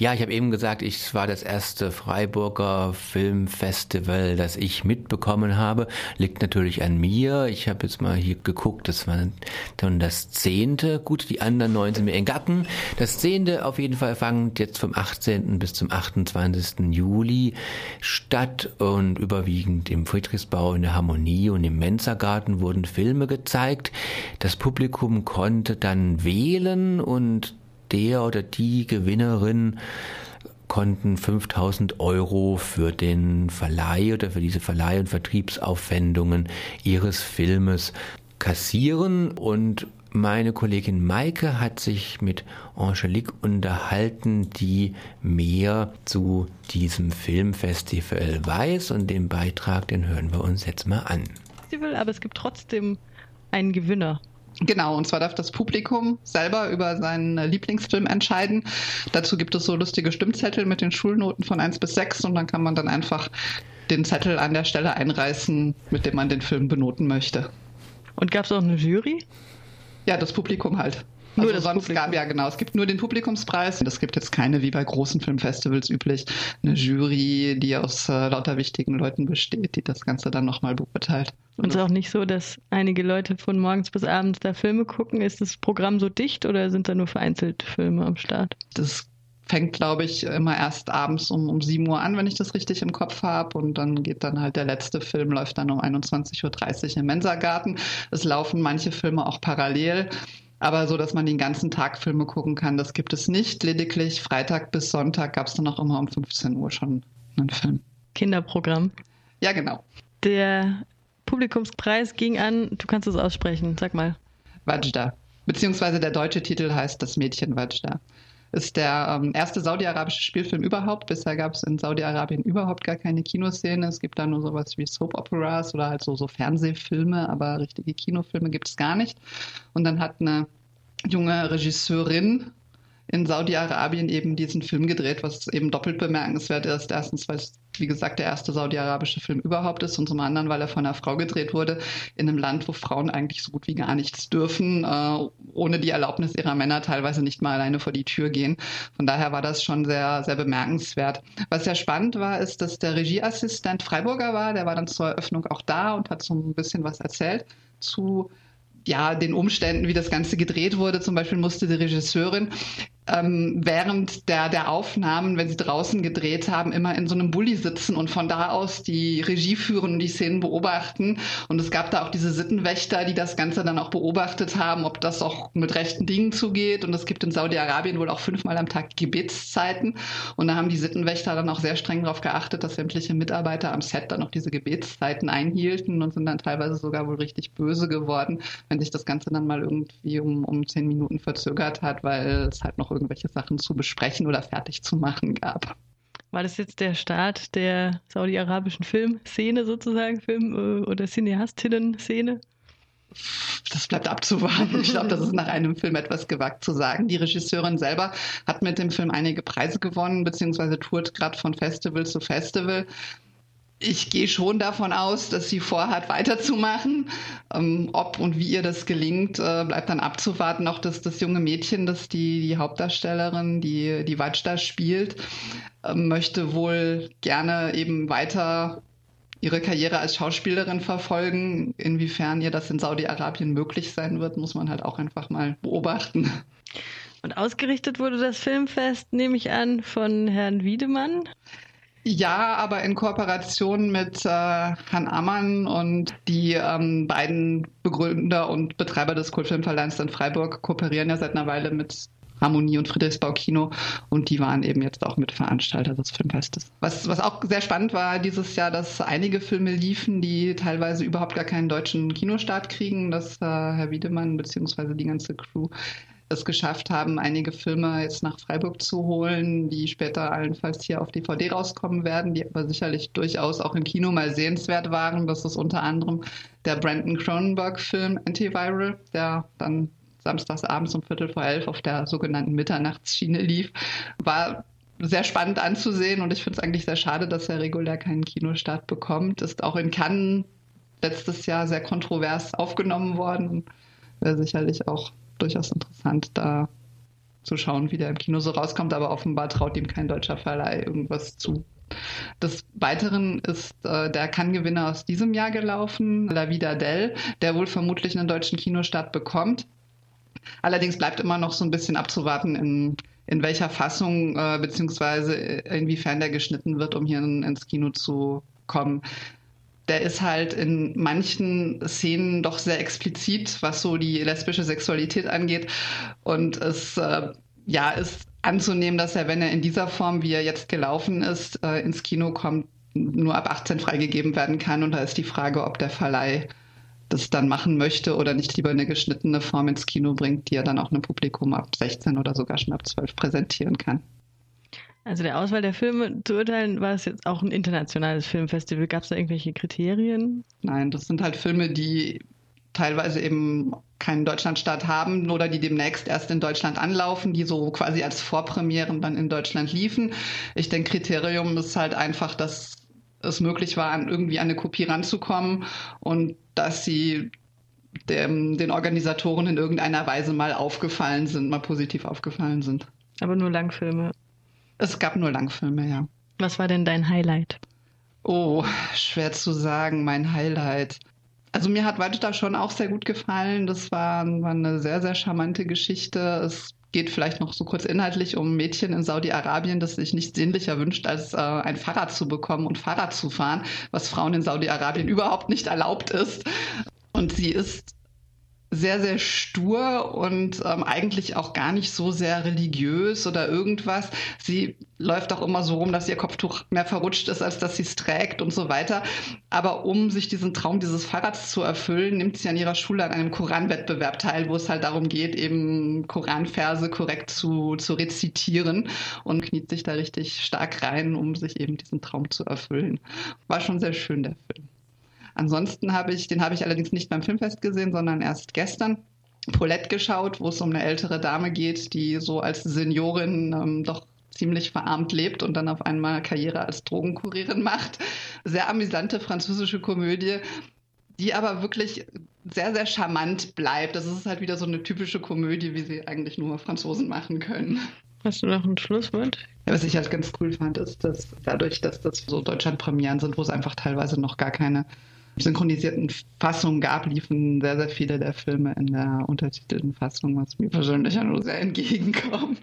Ja, ich habe eben gesagt, ich war das erste Freiburger Filmfestival, das ich mitbekommen habe. Liegt natürlich an mir. Ich habe jetzt mal hier geguckt, das war dann das zehnte. Gut, die anderen neun sind mir in Gacken. Das zehnte auf jeden Fall fängt jetzt vom 18. bis zum 28. Juli statt und überwiegend im Friedrichsbau in der Harmonie und im Mensa-Garten wurden Filme gezeigt. Das Publikum konnte dann wählen und der oder die Gewinnerin konnten 5000 Euro für den Verleih oder für diese Verleih- und Vertriebsaufwendungen ihres Filmes kassieren und meine Kollegin Maike hat sich mit Angelique unterhalten, die mehr zu diesem Filmfestival weiß und den Beitrag, den hören wir uns jetzt mal an. Aber es gibt trotzdem einen Gewinner. Genau, und zwar darf das Publikum selber über seinen Lieblingsfilm entscheiden. Dazu gibt es so lustige Stimmzettel mit den Schulnoten von 1 bis 6 und dann kann man dann einfach den Zettel an der Stelle einreißen, mit dem man den Film benoten möchte. Und gab es auch eine Jury? Ja, das Publikum halt. Nur also sonst Publikum. gab ja genau, es gibt nur den Publikumspreis. Es gibt jetzt keine, wie bei großen Filmfestivals üblich, eine Jury, die aus äh, lauter wichtigen Leuten besteht, die das Ganze dann nochmal beurteilt. Und es ist auch nicht so, dass einige Leute von morgens bis abends da Filme gucken. Ist das Programm so dicht oder sind da nur vereinzelt Filme am Start? Das fängt, glaube ich, immer erst abends um, um 7 Uhr an, wenn ich das richtig im Kopf habe. Und dann geht dann halt der letzte Film, läuft dann um 21.30 Uhr im Mensa-Garten. Es laufen manche Filme auch parallel. Aber so, dass man den ganzen Tag Filme gucken kann, das gibt es nicht. Lediglich Freitag bis Sonntag gab es dann auch immer um 15 Uhr schon einen Film. Kinderprogramm. Ja, genau. Der Publikumspreis ging an, du kannst es aussprechen, sag mal. Wajda. Beziehungsweise der deutsche Titel heißt Das Mädchen Wajda. Ist der ähm, erste saudi-arabische Spielfilm überhaupt. Bisher gab es in Saudi-Arabien überhaupt gar keine Kinoszene. Es gibt da nur sowas wie Soap-Operas oder halt so, so Fernsehfilme, aber richtige Kinofilme gibt es gar nicht. Und dann hat eine junge Regisseurin in Saudi-Arabien eben diesen Film gedreht, was eben doppelt bemerkenswert ist. Erstens, weil es, wie gesagt, der erste saudi-arabische Film überhaupt ist und zum anderen, weil er von einer Frau gedreht wurde, in einem Land, wo Frauen eigentlich so gut wie gar nichts dürfen, äh, ohne die Erlaubnis ihrer Männer teilweise nicht mal alleine vor die Tür gehen. Von daher war das schon sehr, sehr bemerkenswert. Was sehr spannend war, ist, dass der Regieassistent Freiburger war, der war dann zur Eröffnung auch da und hat so ein bisschen was erzählt zu ja, den Umständen, wie das Ganze gedreht wurde. Zum Beispiel musste die Regisseurin ähm, während der, der Aufnahmen, wenn sie draußen gedreht haben, immer in so einem Bulli sitzen und von da aus die Regie führen und die Szenen beobachten. Und es gab da auch diese Sittenwächter, die das Ganze dann auch beobachtet haben, ob das auch mit rechten Dingen zugeht. Und es gibt in Saudi-Arabien wohl auch fünfmal am Tag Gebetszeiten. Und da haben die Sittenwächter dann auch sehr streng darauf geachtet, dass sämtliche Mitarbeiter am Set dann auch diese Gebetszeiten einhielten und sind dann teilweise sogar wohl richtig böse geworden, wenn sich das Ganze dann mal irgendwie um, um zehn Minuten verzögert hat, weil es halt noch irgendwelche Sachen zu besprechen oder fertig zu machen gab. War das jetzt der Start der saudi-arabischen Filmszene sozusagen, Film- äh, oder Cineastinnen-Szene? Das bleibt abzuwarten. Ich glaube, das ist nach einem Film etwas gewagt zu sagen. Die Regisseurin selber hat mit dem Film einige Preise gewonnen, beziehungsweise tourt gerade von Festival zu Festival ich gehe schon davon aus, dass sie vorhat, weiterzumachen. Ähm, ob und wie ihr das gelingt, äh, bleibt dann abzuwarten. Auch dass das junge Mädchen, das die, die Hauptdarstellerin, die, die Wajda spielt, äh, möchte wohl gerne eben weiter ihre Karriere als Schauspielerin verfolgen. Inwiefern ihr das in Saudi-Arabien möglich sein wird, muss man halt auch einfach mal beobachten. Und ausgerichtet wurde das Filmfest, nehme ich an, von Herrn Wiedemann. Ja, aber in Kooperation mit äh, Herrn Ammann und die ähm, beiden Begründer und Betreiber des Kultfilmverleihs in Freiburg kooperieren ja seit einer Weile mit Harmonie und Friedrichsbau Kino und die waren eben jetzt auch mit Veranstalter des Filmfestes. Was, was auch sehr spannend war dieses Jahr, dass einige Filme liefen, die teilweise überhaupt gar keinen deutschen Kinostart kriegen, dass äh, Herr Wiedemann bzw. die ganze Crew es geschafft haben, einige Filme jetzt nach Freiburg zu holen, die später allenfalls hier auf DVD rauskommen werden, die aber sicherlich durchaus auch im Kino mal sehenswert waren. Das ist unter anderem der Brandon Cronenberg-Film Antiviral, der dann samstags abends um Viertel vor elf auf der sogenannten Mitternachtsschiene lief. War sehr spannend anzusehen und ich finde es eigentlich sehr schade, dass er regulär keinen Kinostart bekommt. Ist auch in Cannes letztes Jahr sehr kontrovers aufgenommen worden. Wäre sicherlich auch durchaus interessant, da zu schauen, wie der im Kino so rauskommt. Aber offenbar traut ihm kein deutscher Verleih irgendwas zu. Des Weiteren ist äh, der Cannes-Gewinner aus diesem Jahr gelaufen, La Vida Del, der wohl vermutlich einen deutschen Kinostart bekommt. Allerdings bleibt immer noch so ein bisschen abzuwarten, in, in welcher Fassung äh, beziehungsweise inwiefern der geschnitten wird, um hier in, ins Kino zu kommen. Der ist halt in manchen Szenen doch sehr explizit, was so die lesbische Sexualität angeht. Und es äh, ja, ist anzunehmen, dass er, wenn er in dieser Form, wie er jetzt gelaufen ist, äh, ins Kino kommt, nur ab 18 freigegeben werden kann. Und da ist die Frage, ob der Verleih das dann machen möchte oder nicht lieber eine geschnittene Form ins Kino bringt, die er dann auch einem Publikum ab 16 oder sogar schon ab 12 präsentieren kann. Also der Auswahl der Filme zu urteilen, war es jetzt auch ein internationales Filmfestival? Gab es da irgendwelche Kriterien? Nein, das sind halt Filme, die teilweise eben keinen Deutschlandstart haben oder die demnächst erst in Deutschland anlaufen, die so quasi als Vorpremieren dann in Deutschland liefen. Ich denke, Kriterium ist halt einfach, dass es möglich war, an irgendwie an eine Kopie ranzukommen und dass sie dem, den Organisatoren in irgendeiner Weise mal aufgefallen sind, mal positiv aufgefallen sind. Aber nur Langfilme. Es gab nur Langfilme, ja. Was war denn dein Highlight? Oh, schwer zu sagen, mein Highlight. Also mir hat Wajda schon auch sehr gut gefallen. Das war, war eine sehr, sehr charmante Geschichte. Es geht vielleicht noch so kurz inhaltlich um Mädchen in Saudi-Arabien, das sich nichts sehnlicher wünscht, als äh, ein Fahrrad zu bekommen und Fahrrad zu fahren, was Frauen in Saudi-Arabien überhaupt nicht erlaubt ist. Und sie ist sehr, sehr stur und ähm, eigentlich auch gar nicht so sehr religiös oder irgendwas. Sie läuft auch immer so rum, dass ihr Kopftuch mehr verrutscht ist, als dass sie es trägt und so weiter. Aber um sich diesen Traum dieses Fahrrads zu erfüllen, nimmt sie an ihrer Schule an einem Koranwettbewerb teil, wo es halt darum geht, eben Koranverse korrekt zu, zu rezitieren und kniet sich da richtig stark rein, um sich eben diesen Traum zu erfüllen. War schon sehr schön, der Film. Ansonsten habe ich, den habe ich allerdings nicht beim Filmfest gesehen, sondern erst gestern. Paulette geschaut, wo es um eine ältere Dame geht, die so als Seniorin ähm, doch ziemlich verarmt lebt und dann auf einmal Karriere als Drogenkurierin macht. Sehr amüsante französische Komödie, die aber wirklich sehr, sehr charmant bleibt. Das ist halt wieder so eine typische Komödie, wie sie eigentlich nur Franzosen machen können. Hast du noch ein Schlusswort? Ja, was ich halt ganz cool fand, ist, dass dadurch, dass das so Deutschlandpremieren sind, wo es einfach teilweise noch gar keine synchronisierten Fassungen gab, liefen sehr, sehr viele der Filme in der untertitelten Fassung, was mir persönlich ja nur sehr entgegenkommt.